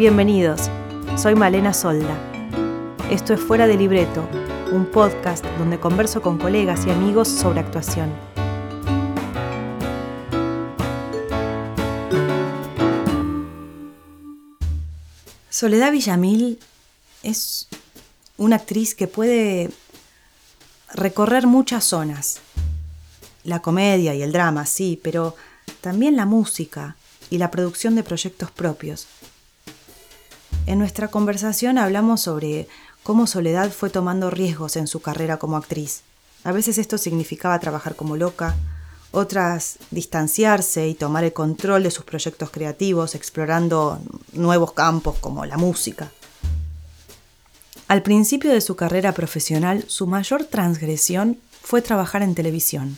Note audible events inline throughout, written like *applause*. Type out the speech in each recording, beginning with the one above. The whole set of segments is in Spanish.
Bienvenidos, soy Malena Solda. Esto es Fuera de Libreto, un podcast donde converso con colegas y amigos sobre actuación. Soledad Villamil es una actriz que puede recorrer muchas zonas. La comedia y el drama, sí, pero también la música y la producción de proyectos propios. En nuestra conversación hablamos sobre cómo Soledad fue tomando riesgos en su carrera como actriz. A veces esto significaba trabajar como loca, otras distanciarse y tomar el control de sus proyectos creativos, explorando nuevos campos como la música. Al principio de su carrera profesional, su mayor transgresión fue trabajar en televisión.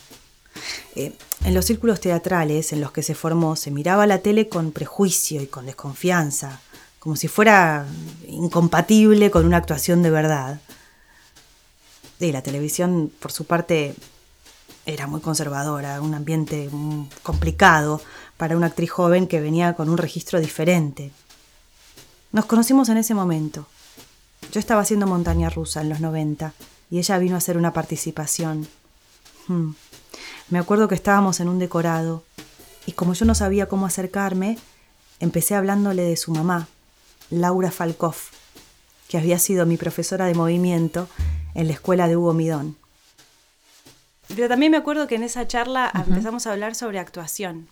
Eh, en los círculos teatrales en los que se formó se miraba la tele con prejuicio y con desconfianza, como si fuera incompatible con una actuación de verdad. Y la televisión, por su parte, era muy conservadora, un ambiente complicado para una actriz joven que venía con un registro diferente. Nos conocimos en ese momento. Yo estaba haciendo montaña rusa en los 90 y ella vino a hacer una participación. Hmm. Me acuerdo que estábamos en un decorado y como yo no sabía cómo acercarme, empecé hablándole de su mamá, Laura Falkov, que había sido mi profesora de movimiento en la escuela de Hugo Midón. Pero también me acuerdo que en esa charla empezamos a hablar sobre actuación.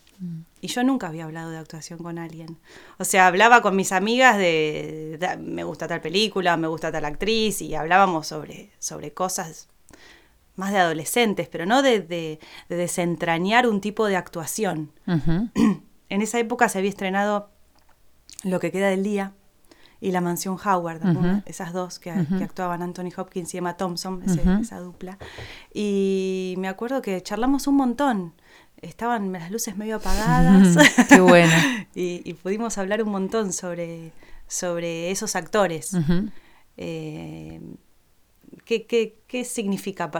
Y yo nunca había hablado de actuación con alguien. O sea, hablaba con mis amigas de, me gusta tal película, me gusta tal actriz, y hablábamos sobre, sobre cosas más de adolescentes, pero no de, desentrañar un tipo de actuación. *clears throat* en esa época se había estrenado Lo que queda del día, y La Mansión Howard, esas dos que, actuaban Anthony Hopkins y Emma Thompson, esa dupla. Y me acuerdo que charlamos un montón. Estaban las luces medio apagadas. Qué bueno. *laughs* y, pudimos hablar un montón sobre, sobre esos actores. Eh, ¿qué, significa?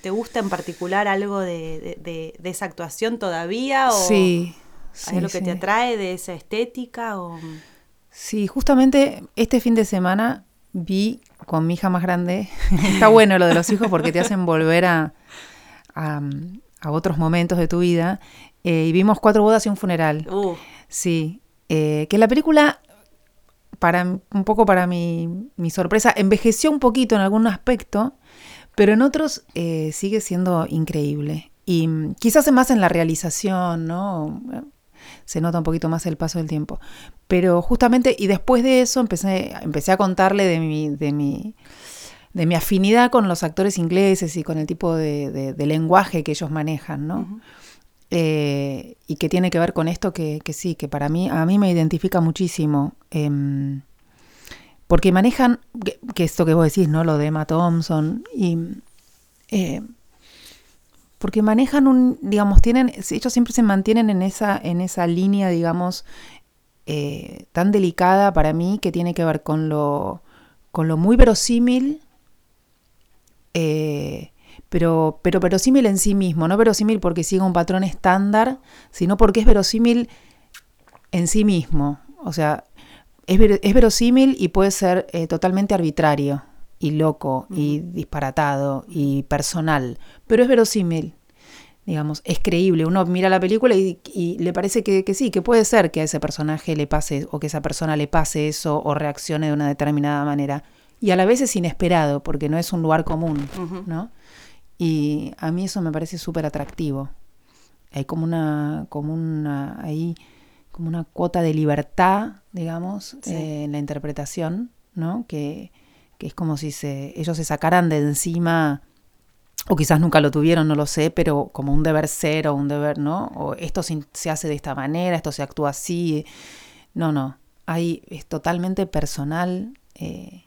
¿Te gusta en particular algo de, esa actuación todavía? ¿O sí. ¿Es lo que te atrae de esa estética? O... Sí, justamente este fin de semana vi con mi hija más grande, *laughs* está bueno lo de los hijos porque te hacen volver a, a, otros momentos de tu vida, eh, y vimos cuatro bodas y un funeral. Uh. Sí, eh, que la película, para un poco para mi, mi, sorpresa, envejeció un poquito en algún aspecto, pero en otros eh, sigue siendo increíble. Y mm, quizás más en la realización, ¿no? Se nota un poquito más el paso del tiempo. Pero justamente, y después de eso empecé, empecé a contarle de mi, de mi, de mi afinidad con los actores ingleses y con el tipo de, lenguaje que ellos manejan, ¿no? Eh, y que tiene que ver con esto que, sí, que para mí, a mí me identifica muchísimo. Em, porque manejan, que, esto que vos decís, ¿no? Lo de Emma Thompson, y eh, porque manejan un, digamos, tienen, ellos siempre se mantienen en esa, en esa línea, digamos, eh, tan delicada para mí que tiene que ver con lo, con lo muy verosímil, eh, pero, pero verosímil en sí mismo, no verosímil porque siga un patrón estándar, sino porque es verosímil en sí mismo. O sea, es, es verosímil y puede ser eh, totalmente arbitrario y loco y disparatado y personal, pero es verosímil, digamos, es creíble. Uno mira la película y, le parece que, sí, que puede ser que a ese personaje le pase o que esa persona le pase eso o reaccione de una determinada manera. Y a la vez es inesperado porque no es un lugar común, ¿no? Y a mí eso me parece súper atractivo. Hay como una, como una, ahí, como una cuota de libertad, digamos, eh, en la interpretación, ¿no? Que, que es como si se, ellos se sacaran de encima, o quizás nunca lo tuvieron, no lo sé, pero como un deber ser o un deber, ¿no? O esto se hace de esta manera, esto se actúa así. No, no, ahí es totalmente personal. Eh,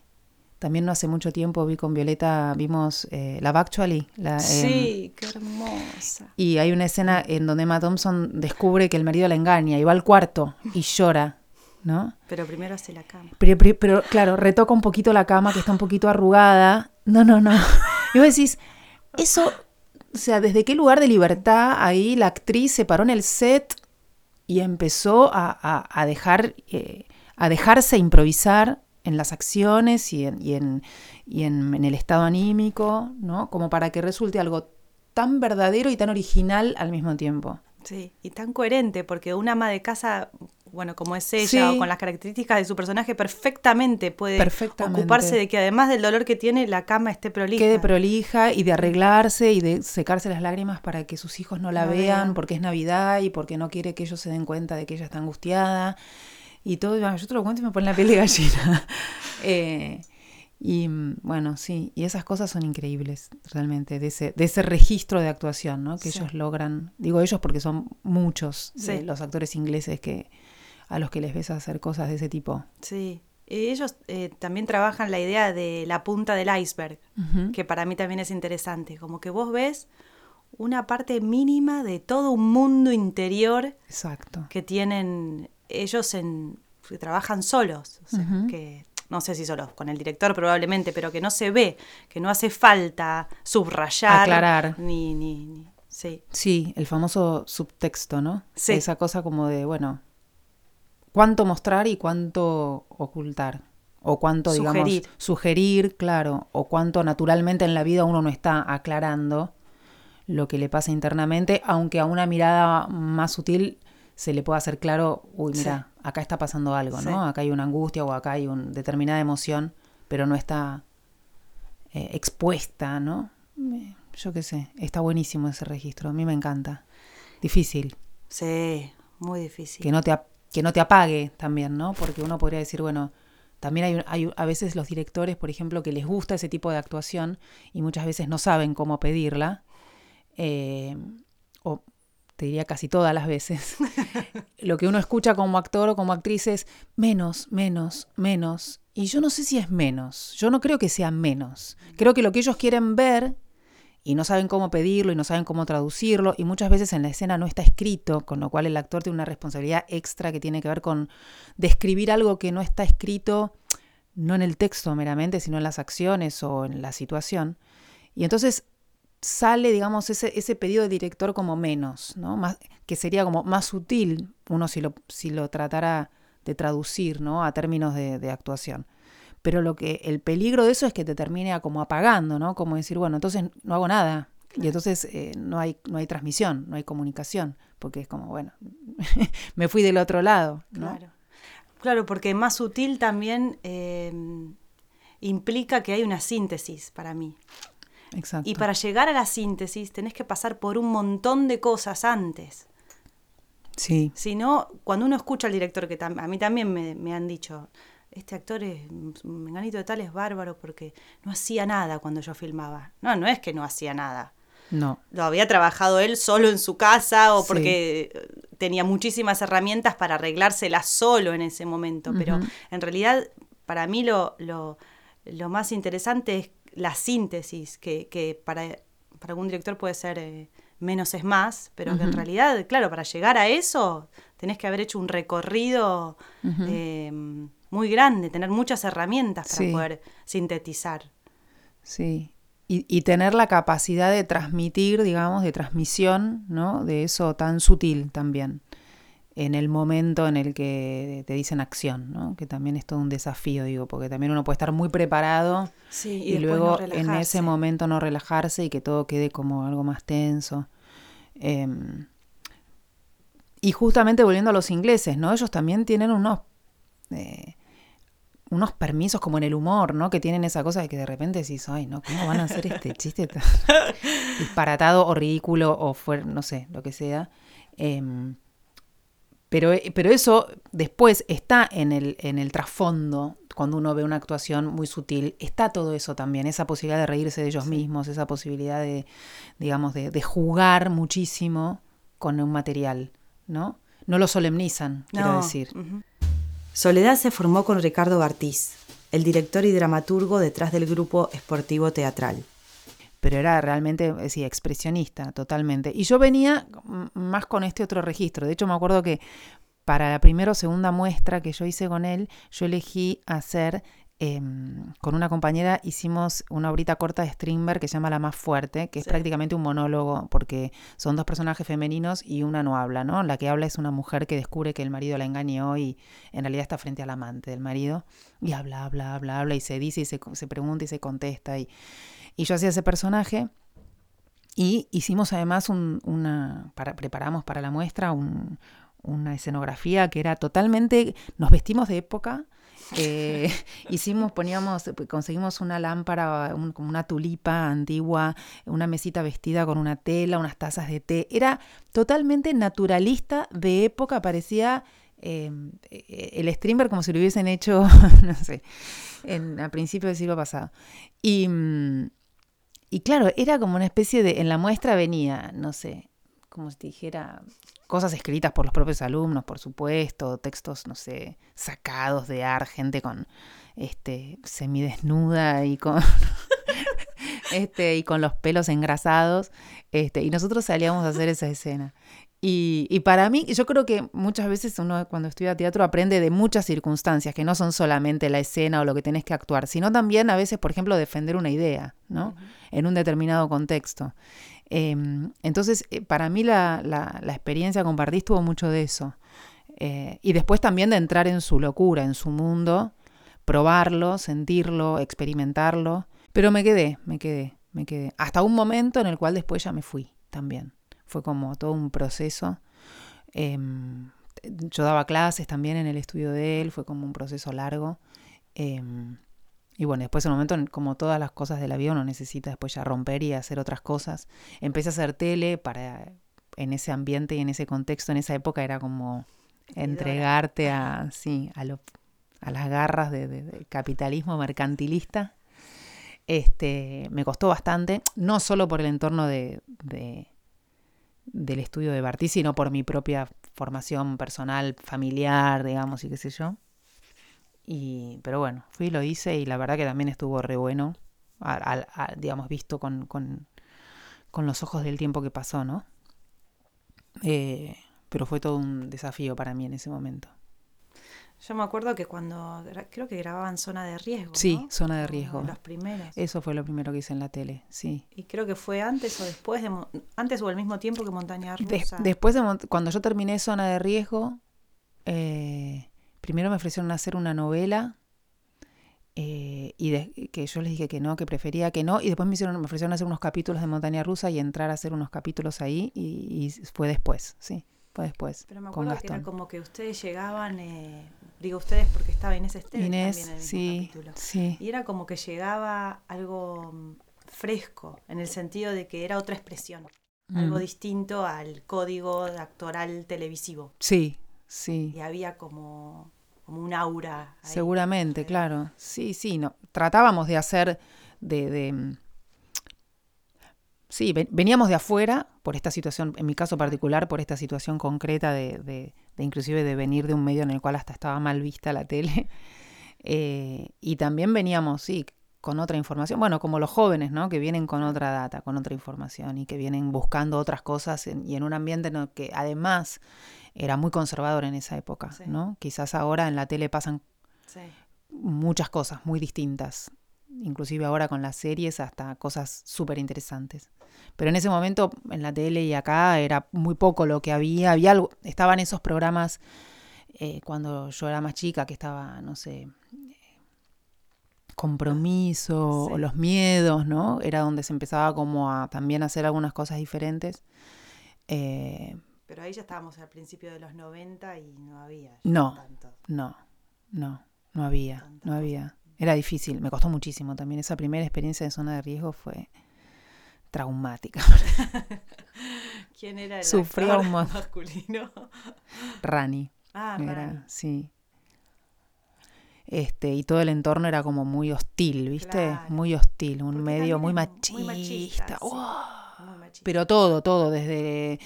también no hace mucho tiempo vi con Violeta, vimos eh, la Actually. La, sí, qué hermosa. Y hay una escena en donde Emma Thompson descubre que el marido la engaña y va al cuarto y llora ¿no? Pero primero hace la cama. Pero, claro, retoca un poquito la cama que está un poquito arrugada. No, no, no. *laughs* Y vos decís, eso, o sea, ¿desde qué lugar de libertad ahí la actriz se paró en el set y empezó a, dejar, eh, a dejarse improvisar en las acciones y, en, y, en, y en, en, el estado anímico, ¿no? Como para que resulte algo tan verdadero y tan original al mismo tiempo. Sí, y tan coherente, porque una ama de casa, bueno, como es ella, Sí. o con las características de su personaje, perfectamente puede Perfectamente. ocuparse de que además del dolor que tiene, la cama esté prolija. Quede prolija y de arreglarse y de secarse las lágrimas para que sus hijos no la vean, vean. porque es Navidad y porque no quiere que ellos se den cuenta de que ella está angustiada. Y todo, yo te lo cuento y me pone la piel de gallina. *laughs* Eh, y mm, bueno, sí, y esas cosas son increíbles, realmente, de ese, de ese registro de actuación, ¿no? Que Sí. ellos logran, digo ellos porque son muchos los actores ingleses que a los que les ves hacer cosas de ese tipo. Sí. Ellos eh, también trabajan la idea de la punta del iceberg, que para mí también es interesante. Como que vos ves una parte mínima de todo un mundo interior Exacto. que tienen ellos en que trabajan solos, o sea, Ujú. que no sé si solos, con el director probablemente, pero que no se ve, que no hace falta subrayar Aclarar. ni ni, ni- sí, Sí, el famoso subtexto, ¿no? Sí. Esa cosa como de, bueno, cuánto mostrar y cuánto ocultar. O cuánto, digamos, Sugerir. claro. O cuánto naturalmente en la vida uno no está aclarando lo que le pasa internamente, aunque a una mirada más sutil se le pueda hacer claro, uy, mira, acá está pasando algo, Sí. ¿no? Acá hay una angustia o acá hay una determinada emoción, pero no está eh, expuesta, ¿no? Yo qué sé, está buenísimo ese registro, a mí me encanta. Difícil, sí, muy difícil. que no te, que no te apague también, ¿no? Porque uno podría decir, bueno, también hay, hay a veces los directores, por ejemplo, que les gusta ese tipo de actuación y muchas veces no saben cómo pedirla, eh, o te diría casi todas las veces. *laughs* Lo que uno escucha como actor o como actriz es menos, menos, menos. Y yo no sé si es menos, yo no creo que sea menos. Creo que lo que ellos quieren ver y no saben cómo pedirlo y no saben cómo traducirlo y muchas veces en la escena no está escrito, con lo cual el actor tiene una responsabilidad extra que tiene que ver con describir algo que no está escrito, no en el texto meramente, sino en las acciones o en la situación. Y entonces sale, digamos, ese, ese pedido de director como menos, ¿no? Más, que sería como más sutil uno si lo, si lo tratara de traducir, ¿no? A términos de, de actuación. Pero lo que el peligro de eso es que te termine como apagando, ¿no? Como decir, bueno, entonces no hago nada. Y entonces eh, no, hay, no hay transmisión, no hay comunicación, porque es como, bueno, *laughs* me fui del otro lado, ¿no? Claro. Claro, porque más sutil también eh, implica que hay una síntesis para mí. Exacto. Y para llegar a la síntesis tenés que pasar por un montón de cosas antes. Sí, Si no, cuando uno escucha al director, que a mí también me, me han dicho, este actor es, Menganito de tal es bárbaro porque no hacía nada cuando yo filmaba. No, no es que no hacía nada. no, Lo había trabajado él solo en su casa o porque eh, tenía muchísimas herramientas para arreglárselas solo en ese momento. Pero en realidad, para mí lo, lo, lo más interesante es la síntesis, que, que para, para algún director puede ser eh, menos es más, pero que en realidad, claro, para llegar a eso tenés que haber hecho un recorrido eh, muy grande, tener muchas herramientas para Sí. poder sintetizar. sí. Y, y tener la capacidad de transmitir, digamos, de transmisión, ¿no? De eso tan sutil también, en el momento en el que te dicen acción, ¿no? Que también es todo un desafío, digo, porque también uno puede estar muy preparado Sí, y, luego en ese momento no relajarse y que todo quede como algo más tenso. Em, y justamente volviendo a los ingleses, ¿no? Ellos también tienen unos, eh, unos permisos como en el humor, ¿no? Que tienen esa cosa de que de repente decís, ay, no, ¿cómo van a hacer este *laughs* chiste tan disparatado o ridículo o fuer no sé, lo que sea? Em, pero, pero eso después está en el, en el trasfondo, cuando uno ve una actuación muy sutil, está todo eso también, esa posibilidad de reírse de ellos mismos, esa posibilidad de, digamos, de, de jugar muchísimo con un material, ¿no? No lo solemnizan, quiero decir. ujú. Soledad se formó con Ricardo Bartiz, el director y dramaturgo detrás del grupo esportivo teatral. pero era realmente, eh, sí, expresionista, totalmente. Y yo venía más con este otro registro. De hecho, me acuerdo que para la primera o segunda muestra que yo hice con él, yo elegí hacer em, con una compañera hicimos una obrita corta de Strindberg que se llama La más fuerte, que es prácticamente un monólogo, porque son dos personajes femeninos y una no habla, ¿no? La que habla es una mujer que descubre que el marido la engañó y en realidad está frente al amante del marido y habla, habla, habla, habla y se dice y se, se pregunta y se contesta. Y, y yo hacía ese personaje y hicimos además un- una, para, preparamos para la muestra un- una escenografía que era totalmente, nos vestimos de época, eh, *laughs* hicimos, poníamos, conseguimos una lámpara, un- como una tulipa antigua, una mesita vestida con una tela, unas tazas de té, era totalmente naturalista de época, parecía eh, el streamer como si lo hubiesen hecho, *laughs* no sé, en, a principios del siglo pasado. Y, mm, y claro, era como una especie de, en la muestra venía, no sé, como si dijera, cosas escritas por los propios alumnos, por supuesto, textos, no sé, sacados de ar, gente con, este, semidesnuda y con, *laughs* este, y con los pelos engrasados, este, y nosotros salíamos a hacer esa escena. Y, y para mí, yo creo que muchas veces uno cuando estudia teatro aprende de muchas circunstancias, que no son solamente la escena o lo que tenés que actuar, sino también a veces, por ejemplo, defender una idea, ¿no? En un determinado contexto. Eh, entonces, eh, para mí la, la, experiencia con Pardís tuvo mucho de eso. Eh, y después también de entrar en su locura, en su mundo, probarlo, sentirlo, experimentarlo. Pero me quedé, me quedé, me quedé. Hasta un momento en el cual después ya me fui también. Fue como todo un proceso. Eh, yo daba clases también en el estudio de él, fue como un proceso largo. Eh, y bueno, después en un momento, como todas las cosas de la vida, uno necesita después ya romper y hacer otras cosas. Empecé a hacer tele para, en ese ambiente y en ese contexto, en esa época era como entregarte a, sí, a, lo, a las garras del de, de capitalismo mercantilista. Este, me costó bastante, no solo por el entorno de, de del estudio de Bartí, sino por mi propia formación personal, familiar, digamos, y qué sé yo. Y, pero bueno, fui, lo hice y la verdad que también estuvo re bueno, digamos, visto con, con, con, los ojos del tiempo que pasó, ¿no? Eh, pero fue todo un desafío para mí en ese momento. Yo me acuerdo que cuando, creo que grababan Zona de Riesgo. Sí. Zona de Riesgo. Los primeros. Eso fue lo primero que hice en la tele, sí. Y creo que fue antes o después, de, antes o al mismo tiempo que Montaña Rusa. De, después, de, cuando yo terminé Zona de Riesgo, eh, primero me ofrecieron hacer una novela eh, y de, que yo les dije que no, que prefería que no, y después me, hicieron, me ofrecieron hacer unos capítulos de Montaña Rusa y entrar a hacer unos capítulos ahí, y, y fue después, sí, fue después. Pero me con acuerdo que Gastón. era como que ustedes llegaban, eh, digo ustedes porque estaba Inés Esteves Inés, también en el sí, capítulo. sí. Y era como que llegaba algo mm, fresco, en el sentido de que era otra expresión, mm. algo distinto al código actoral televisivo. Sí, sí. Y había como como un aura. Ahí. Seguramente, claro. Sí, sí, no. Tratábamos de hacer de, de, Sí, veníamos de afuera por esta situación, en mi caso particular, por esta situación concreta de, de, de inclusive de venir de un medio en el cual hasta estaba mal vista la tele. *laughs* Eh, y también veníamos, sí, con otra información. Bueno, como los jóvenes, ¿no? Que vienen con otra data, con otra información y que vienen buscando otras cosas en, y en un ambiente en el que además era muy conservador en esa época, Sí. ¿no? Quizás ahora en la tele pasan Sí. muchas cosas muy distintas, inclusive ahora con las series hasta cosas súper interesantes. Pero en ese momento en la tele y acá era muy poco lo que había, había algo, estaban esos programas eh, cuando yo era más chica que estaba, no sé, compromiso, Sí. o los miedos, ¿no? Era donde se empezaba como a también hacer algunas cosas diferentes. Eh, Pero ahí ya estábamos al principio de los 90 y no había No. tanto. No, no, no había, no había. Era difícil, me costó muchísimo también. Esa primera experiencia de zona de riesgo fue traumática. *laughs* ¿Quién era el Sufría actor un mon- *laughs* masculino? Rani, Ah, era, Rani. sí. Este, y todo el entorno era como muy hostil, ¿viste? Claro. Muy hostil, un Porque medio muy machista. muy machista. Muy machista. Pero todo, todo, desde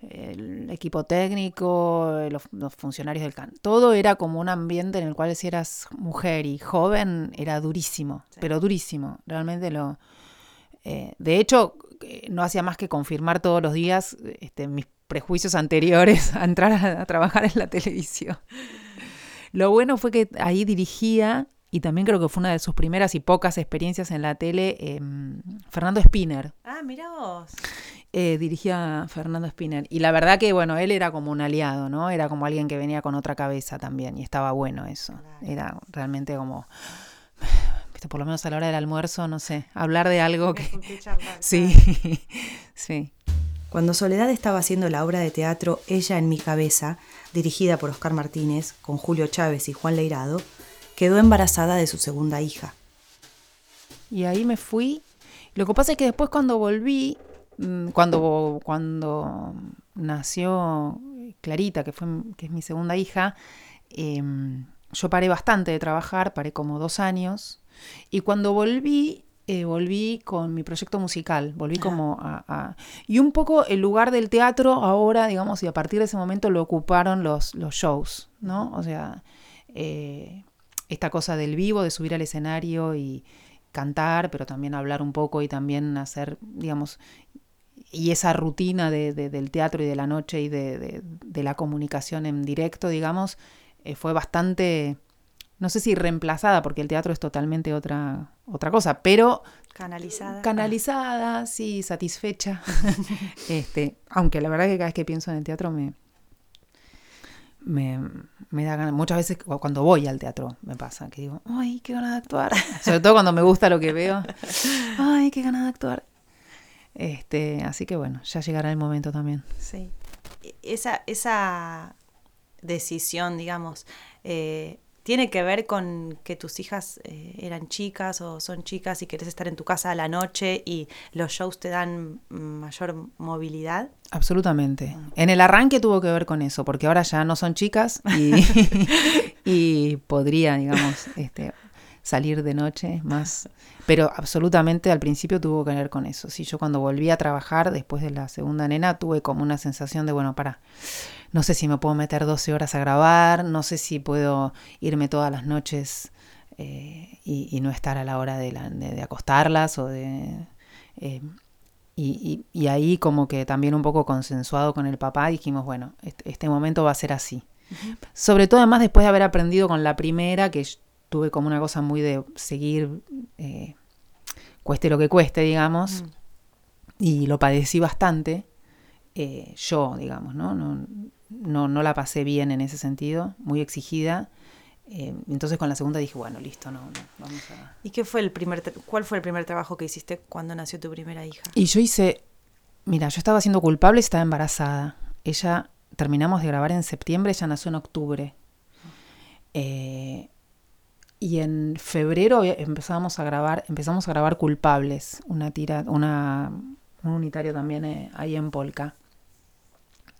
el equipo técnico, los, los funcionarios del CAN, todo era como un ambiente en el cual si eras mujer y joven era durísimo, Sí. pero durísimo, realmente lo... eh, de hecho, eh, no hacía más que confirmar todos los días este, mis prejuicios anteriores *laughs* a entrar a, a trabajar en la televisión. Lo bueno fue que ahí dirigía y también creo que fue una de sus primeras y pocas experiencias en la tele, em, Fernando Spinner. Ah, mira vos. Eh, dirigía a Fernando Spinner. Y la verdad que, bueno, él era como un aliado, ¿no? Era como alguien que venía con otra cabeza también, y estaba bueno eso. Era realmente como por lo menos a la hora del almuerzo, no sé, hablar de algo que... *laughs* sí, *laughs* sí. Cuando Soledad estaba haciendo la obra de teatro Ella en mi cabeza, dirigida por Oscar Martínez, con Julio Chávez y Juan Leirado, quedó embarazada de su segunda hija. Y ahí me fui. Lo que pasa es que después cuando volví, mm, cuando, cuando nació Clarita, que, fue, que es mi segunda hija, em, yo paré bastante de trabajar, paré como dos años. Y cuando volví, eh, volví con mi proyecto musical, volví como a, Y un poco el lugar del teatro ahora, digamos, y a partir de ese momento lo ocuparon los, los shows, ¿no? O sea, eh, esta cosa del vivo, de subir al escenario y cantar, pero también hablar un poco y también hacer, digamos, y esa rutina de, del teatro y de la noche y de, de la comunicación en directo, digamos, eh, fue bastante, no sé si reemplazada, porque el teatro es totalmente otra, otra cosa, pero... Canalizada. Canalizada, sí, satisfecha. *laughs* este, aunque la verdad que cada vez que pienso en el teatro me, me, me da ganas. Muchas veces cuando voy al teatro me pasa que digo, ay, qué ganas de actuar. *laughs* Sobre todo cuando me gusta lo que veo. Ay, qué ganas de actuar. Este, así que bueno, ya llegará el momento también. Sí. E, esa, esa decisión, digamos, eh, tiene que ver con que tus hijas eh, eran chicas o son chicas y querés estar en tu casa a la noche y los shows te dan mayor movilidad? Absolutamente. En el arranque tuvo que ver con eso, porque ahora ya no son chicas y, *laughs* y podría, digamos, este, salir de noche más. Pero absolutamente al principio tuvo que ver con eso. Si yo cuando volví a trabajar después de la segunda nena tuve como una sensación de, bueno, para, no sé si me puedo meter 12 horas a grabar, no sé si puedo irme todas las noches eh, y, no estar a la hora de, de, acostarlas o de... Eh, y, y, ahí como que también un poco consensuado con el papá dijimos, bueno, este, este momento va a ser así. Sobre todo además después de haber aprendido con la primera, que tuve como una cosa muy de seguir, eh, cueste lo que cueste, digamos, mm. y lo padecí bastante, yo, digamos, ¿no? No, ¿no? no, la pasé bien en ese sentido, muy exigida. Eh, entonces con la segunda dije, bueno, listo, no, vamos a... ¿Y qué fue el primer, cuál fue el primer trabajo que hiciste cuando nació tu primera hija? Y yo hice, mira, yo estaba siendo culpable y estaba embarazada. Ella, terminamos de grabar en septiembre, ella nació en octubre. Eh, y en febrero empezamos a grabar, empezamos a grabar Culpables, una tira, una, un unitario también eh, ahí en Polka.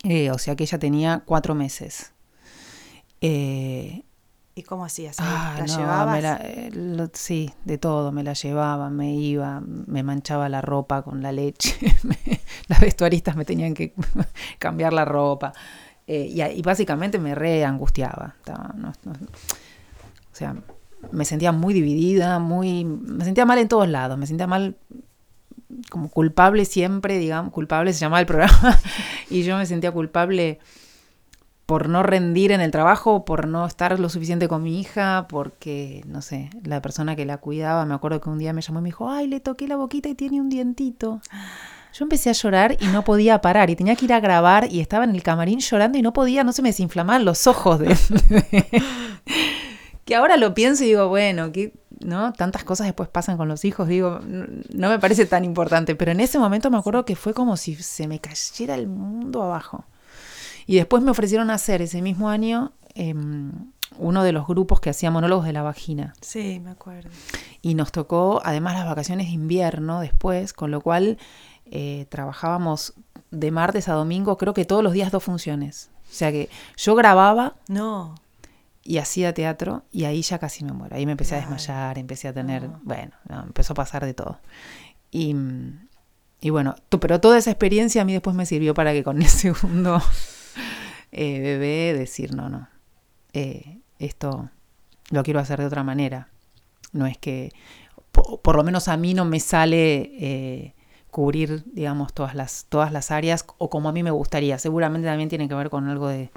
Eh, o sea que ella tenía cuatro meses. Eh, ¿Y cómo hacías? Ah, ¿La llevabas? sí, de todo, me la llevaba, me iba, me manchaba la ropa con la leche, *laughs* las vestuaristas me tenían que *laughs* cambiar la ropa. y, básicamente me re angustiaba. o sea, me sentía muy dividida, muy, me sentía mal en todos lados, me sentía mal como culpable siempre, digamos, culpable se llamaba el programa, *laughs* y yo me sentía culpable por no rendir en el trabajo, por no estar lo suficiente con mi hija, porque, no sé, la persona que la cuidaba, me acuerdo que un día me llamó y me dijo, ay, le toqué la boquita y tiene un dientito. Yo empecé a llorar y no podía parar y tenía que ir a grabar y estaba en el camarín llorando y no podía, no se me desinflamaban los ojos de *laughs* que ahora lo pienso y digo, bueno, que ¿no? Tantas cosas después pasan con los hijos, digo, no me parece tan importante, pero en ese momento me acuerdo que fue como si se me cayera el mundo abajo. Y después me ofrecieron hacer ese mismo año em, uno de los grupos que hacía monólogos de la vagina. Sí, me acuerdo. Y nos tocó además las vacaciones de invierno después, con lo cual eh, trabajábamos de martes a domingo, creo que todos los días dos funciones. O sea que yo grababa. No y hacía teatro y ahí ya casi me muero. Ahí me empecé a desmayar, empecé a tener, bueno, empezó a pasar de todo. Y, y bueno, pero toda esa experiencia a mí después me sirvió para que con el *laughs* segundo eh, bebé decir, no, no, eh, esto lo quiero hacer de otra manera. No es que, por, lo menos a mí no me sale eh, cubrir, digamos, todas las, todas las áreas o como a mí me gustaría. Seguramente también tiene que ver con algo de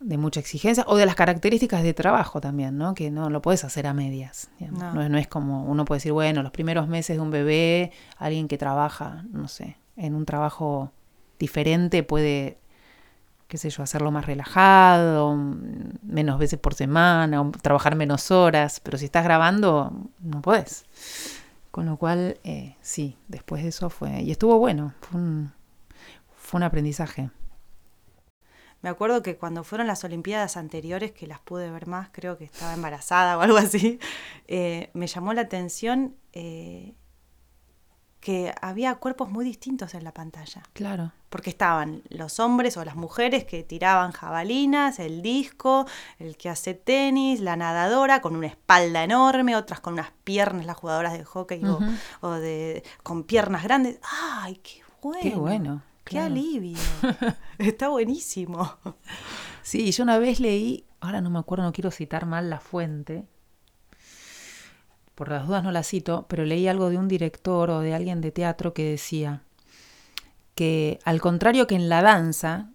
de mucha exigencia o de las características de trabajo también, ¿no? Que no lo puedes hacer a medias. No. No, es como uno puede decir, bueno, los primeros meses de un bebé, alguien que trabaja, no sé, en un trabajo diferente puede, qué sé yo, hacerlo más relajado, menos veces por semana, o trabajar menos horas, pero si estás grabando, no puedes. Con lo cual, eh, sí, después de eso fue, y estuvo bueno, fue un, fue un aprendizaje. Me acuerdo que cuando fueron las Olimpiadas anteriores, que las pude ver más, creo que estaba embarazada o algo así, *laughs* eh, me llamó la atención eh, que había cuerpos muy distintos en la pantalla. Claro. Porque estaban los hombres o las mujeres que tiraban jabalinas, el disco, el que hace tenis, la nadadora con una espalda enorme, otras con unas piernas, las jugadoras de hockey o, de con piernas grandes. ¡Ay, qué bueno! Qué bueno. ¡Qué alivio! *laughs* Está buenísimo. Sí, yo una vez leí, ahora no me acuerdo, no quiero citar mal la fuente, por las dudas no la cito, pero leí algo de un director o de alguien de teatro que decía que al contrario que en la danza,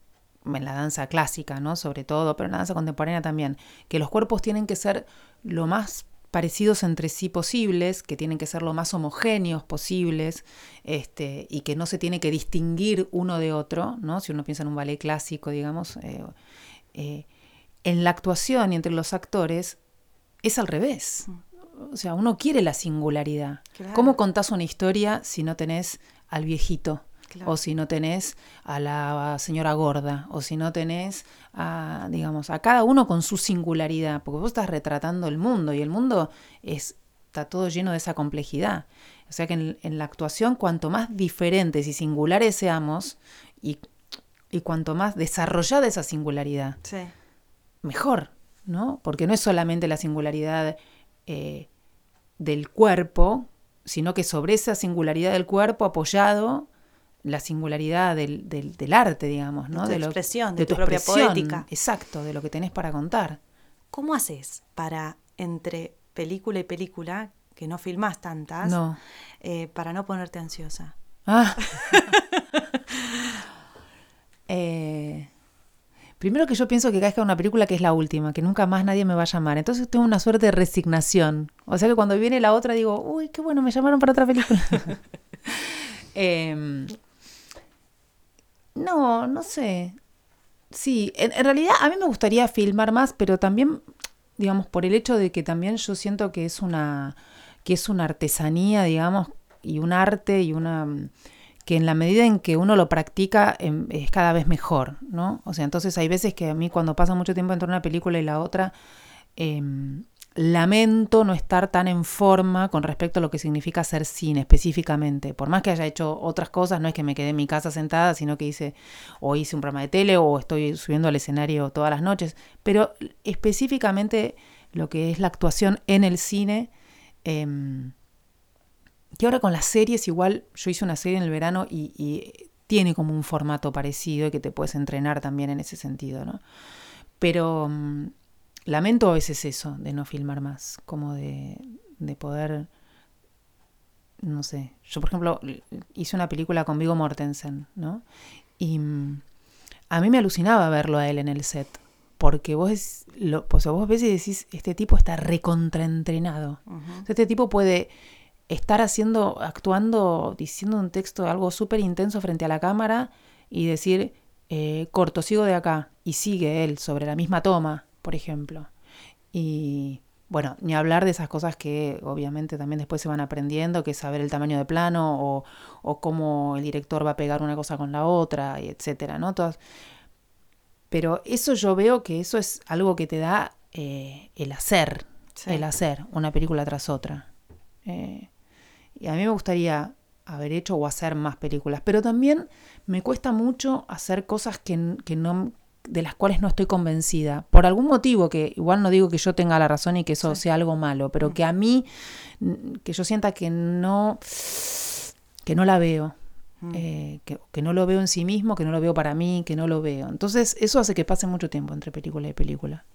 en la danza clásica, ¿no? Sobre todo, pero en la danza contemporánea también, que los cuerpos tienen que ser lo más parecidos entre sí posibles, que tienen que ser lo más homogéneos posibles, este, y que no se tiene que distinguir uno de otro, ¿no? Si uno piensa en un ballet clásico, digamos, eh, eh, en la actuación y entre los actores es al revés. Mm. O sea, uno quiere la singularidad. ¿Cómo contás una historia si no tenés al viejito? O si no tenés a la señora gorda, o si no tenés a, digamos, a cada uno con su singularidad, porque vos estás retratando el mundo y el mundo es, está todo lleno de esa complejidad. O sea que en, la actuación, cuanto más diferentes y singulares seamos, y, y cuanto más desarrollada esa singularidad, mejor, ¿no? Porque no es solamente la singularidad eh, del cuerpo, sino que sobre esa singularidad del cuerpo apoyado la singularidad del, del, arte, digamos, ¿no? De, tu expresión, de, tu, propia poética. Exacto, de lo que tenés para contar. ¿Cómo haces para, entre película y película, que no filmás tantas, eh, para no ponerte ansiosa? Ah. *laughs* Eh, primero que yo pienso que cada una película que es la última, que nunca más nadie me va a llamar. Entonces tengo una suerte de resignación. O sea que cuando viene la otra digo, uy, qué bueno, me llamaron para otra película. *laughs* *laughs* eh, no, no sé. Sí, en, realidad a mí me gustaría filmar más, pero también, digamos, por el hecho de que también yo siento que es una, que es una artesanía, digamos, y un arte y una que en la medida en que uno lo practica em, es cada vez mejor, ¿no? O sea, entonces hay veces que a mí cuando pasa mucho tiempo entre una película y la otra, eh, lamento no estar tan en forma con respecto a lo que significa hacer cine específicamente. Por más que haya hecho otras cosas, no es que me quedé en mi casa sentada, sino que hice o hice un programa de tele o estoy subiendo al escenario todas las noches. Pero específicamente lo que es la actuación en el cine, eh, que ahora con las series igual, yo hice una serie en el verano y, y tiene como un formato parecido y que te puedes entrenar también en ese sentido, ¿no? Pero mm, lamento a veces eso, de no filmar más, como de, de poder, no sé, yo por ejemplo hice una película con Vigo Mortensen, ¿no? Y mm, a mí me alucinaba verlo a él en el set, porque vos, lo, pues vos ves y decís, este tipo está recontraentrenado. Este tipo puede estar haciendo, actuando, diciendo un texto, algo súper intenso frente a la cámara y decir, eh, corto, sigo de acá, y sigue él sobre la misma toma, por ejemplo. Y bueno, ni hablar de esas cosas que obviamente también después se van aprendiendo, que es saber el tamaño de plano o, o cómo el director va a pegar una cosa con la otra, y etcétera, ¿no? Todas. Pero eso yo veo que eso es algo que te da eh, el hacer, el hacer una película tras otra. Eh, y a mí me gustaría haber hecho o hacer más películas, pero también me cuesta mucho hacer cosas que, que no de las cuales no estoy convencida, por algún motivo que igual no digo que yo tenga la razón y que eso sea algo malo, pero mm. que a mí, que yo sienta que no, que no la veo, mm. eh, que, que, no lo veo en sí mismo, que no lo veo para mí, que no lo veo. Entonces eso hace que pase mucho tiempo entre película y película.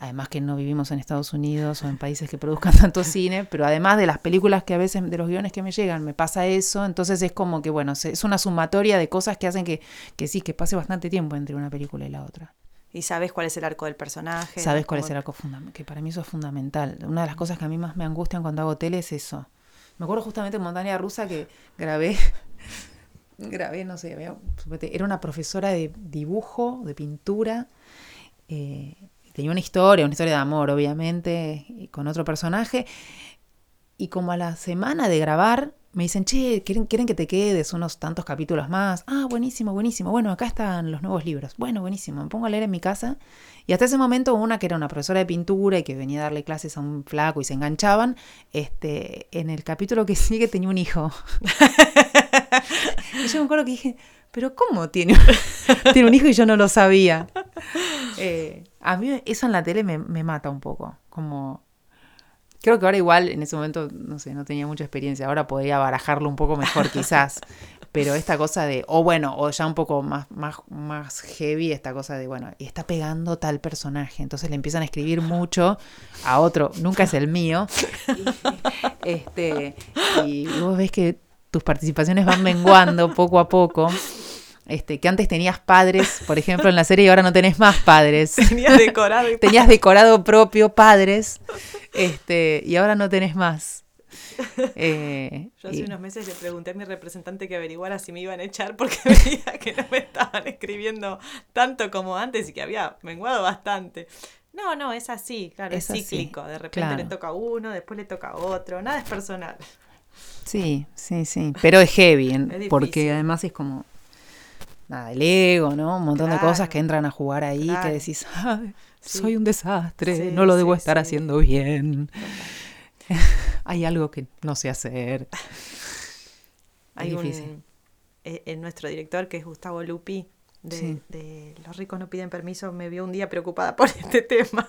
Además que no vivimos en Estados Unidos o en países que produzcan *laughs* tanto cine, pero además de las películas que a veces, de los guiones que me llegan, me pasa eso, entonces es como que, bueno, es una sumatoria de cosas que hacen que, que sí, que pase bastante tiempo entre una película y la otra. Y sabes cuál es el arco del personaje. Sabes cuál es el arco fundamental, que para mí eso es fundamental. Una de las cosas que a mí más me angustian cuando hago tele es eso. Me acuerdo justamente en Montaña Rusa que grabé, *laughs* grabé, no sé, era una profesora de dibujo, de pintura, eh, tenía una historia, una historia de amor, obviamente, con otro personaje, y como a la semana de grabar, me dicen, che, ¿quieren, quieren que te quedes unos tantos capítulos más? Ah, buenísimo, buenísimo. Bueno, acá están los nuevos libros. Bueno, buenísimo. Me pongo a leer en mi casa. Y hasta ese momento, una que era una profesora de pintura y que venía a darle clases a un flaco y se enganchaban, este, en el capítulo que sigue tenía un hijo. *laughs* *laughs* y yo me acuerdo que dije, pero ¿cómo tiene, *laughs* tiene un hijo y yo no lo sabía? Eh, a mí eso en la tele me, me mata un poco. Como Creo que ahora igual, en ese momento, no sé, no tenía mucha experiencia. Ahora podría barajarlo un poco mejor *laughs* quizás. Pero esta cosa de, o bueno, o ya un poco más, más, más heavy, esta cosa de, bueno, y está pegando tal personaje. Entonces le empiezan a escribir mucho a otro, nunca es el mío. Y, este, y vos ves que tus participaciones van menguando *laughs* poco a poco. Este, que antes tenías padres, por ejemplo, en la serie y ahora no tenés más padres. Tenías decorado y *laughs* Tenías decorado propio padres, este, y ahora no tenés más. Eh, Yo hace y- unos meses le pregunté a mi representante que averiguara si me iban a echar porque *laughs* veía que no me estaban escribiendo tanto como antes y que había menguado bastante. No, no, es así, claro, es, Es así, cíclico. De repente claro. le toca a uno, después le toca a otro, nada es personal. Sí, sí, sí. Pero es heavy, Es porque además es como. Nada, el ego, ¿no? Un montón de cosas que entran a jugar ahí claro. que decís, "Ay, Sí. soy un desastre, Sí, no lo debo sí, estar haciendo bien. *laughs* Hay algo que no sé hacer. *laughs* Hay un, difícil. eh, eh, nuestro director, que es Gustavo Lupi, de, de Los ricos no piden permiso, me vio un día preocupada *laughs* por este tema.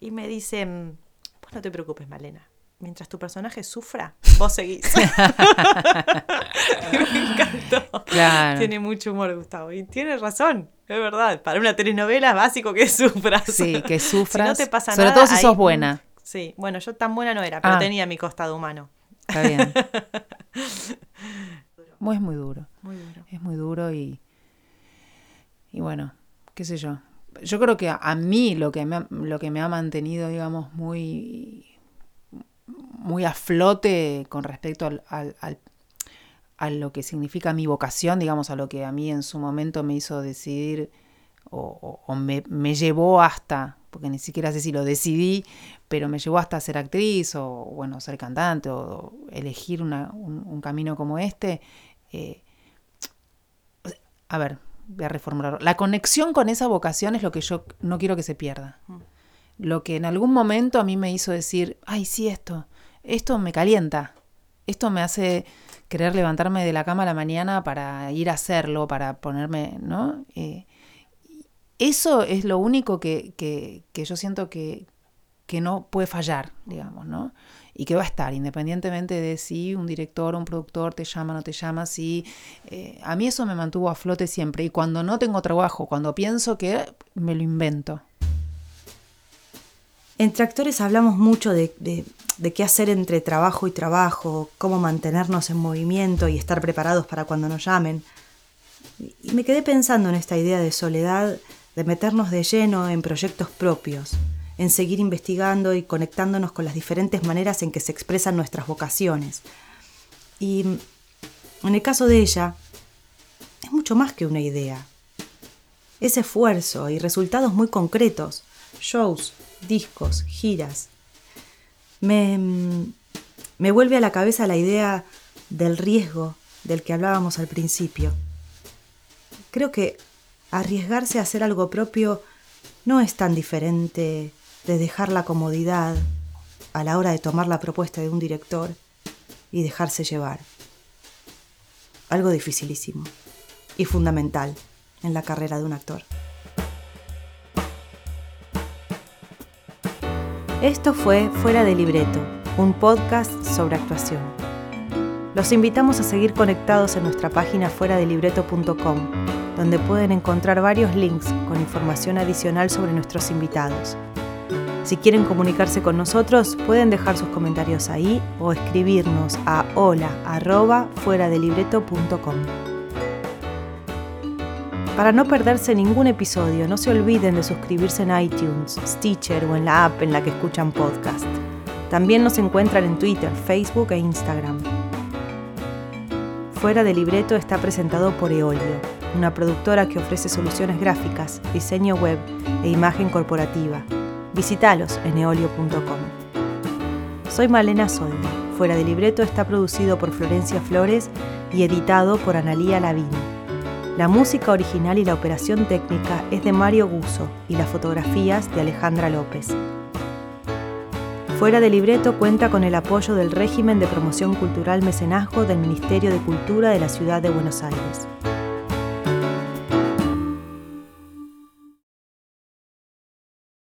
y me dice, vos no te preocupes, Malena. Mientras tu personaje sufra, vos seguís. *laughs* me encantó. Claro. Tiene mucho humor, Gustavo. Y tiene razón, es verdad. Para una telenovela es básico que sufras. Sí, que sufras. *laughs* Si no te pasa sobre nada, todo si ahí- sos buena. Sí, bueno, yo tan buena no era, pero Ah. tenía mi costado humano. Está bien. *laughs* Muy- Es muy duro. Muy duro. Es muy duro y, y bueno, qué sé yo. Yo creo que a, a mí lo que, me lo que me ha mantenido, digamos, muy, muy a flote con respecto al, al- al- a lo que significa mi vocación, digamos, a lo que a mí en su momento me hizo decidir o, o- me, me llevó hasta, porque ni siquiera sé si lo decidí, pero me llevó hasta ser actriz o, bueno, ser cantante o, elegir una- un, camino como este. eh, a ver, voy a reformularlo. La conexión con esa vocación es lo que yo no quiero que se pierda. Lo que en algún momento a mí me hizo decir, ay, sí, esto, esto me calienta, esto me hace querer levantarme de la cama a la mañana para ir a hacerlo, para ponerme, ¿no? Eh, eso es lo único que, que- que yo siento que, que no puede fallar, digamos, ¿no? Y que va a estar, independientemente de si un director o un productor te llama o no te llama, si... eh, a mí eso me mantuvo a flote siempre. Y cuando no tengo trabajo, cuando pienso que me lo invento. Entre actores hablamos mucho de, de- qué hacer entre trabajo y trabajo, cómo mantenernos en movimiento y estar preparados para cuando nos llamen. Y- me quedé pensando en esta idea de soledad, de meternos de lleno en proyectos propios, en seguir investigando y conectándonos con las diferentes maneras en que se expresan nuestras vocaciones. Y en el caso de ella, es mucho más que una idea. Es esfuerzo y resultados muy concretos, shows, discos, giras. Me, me vuelve a la cabeza la idea del riesgo del que hablábamos al principio. Creo que arriesgarse a hacer algo propio no es tan diferente de dejar la comodidad a la hora de tomar la propuesta de un director y dejarse llevar. Algo dificilísimo y fundamental en la carrera de un actor. Esto fue Fuera de Libreto, un podcast sobre actuación. Los invitamos a seguir conectados en nuestra página fuera de libreto.com, donde pueden encontrar varios links con información adicional sobre nuestros invitados. Si quieren comunicarse con nosotros, pueden dejar sus comentarios ahí o escribirnos a hola Para no perderse ningún episodio, no se olviden de suscribirse en iTunes, Stitcher o en la app en la que escuchan podcast. También nos encuentran en Twitter, Facebook e Instagram. Fuera de libreto está presentado por Eolio, una productora que ofrece soluciones gráficas, diseño web e imagen corporativa. Visítalos en eolio.com. Soy Malena Soldi. Fuera de libreto está producido por Florencia Flores y editado por Analía Lavini. La música original y la operación técnica es de Mario Guso y las fotografías de Alejandra López. Fuera de libreto cuenta con el apoyo del régimen de promoción cultural mecenazgo del Ministerio de Cultura de la Ciudad de Buenos Aires.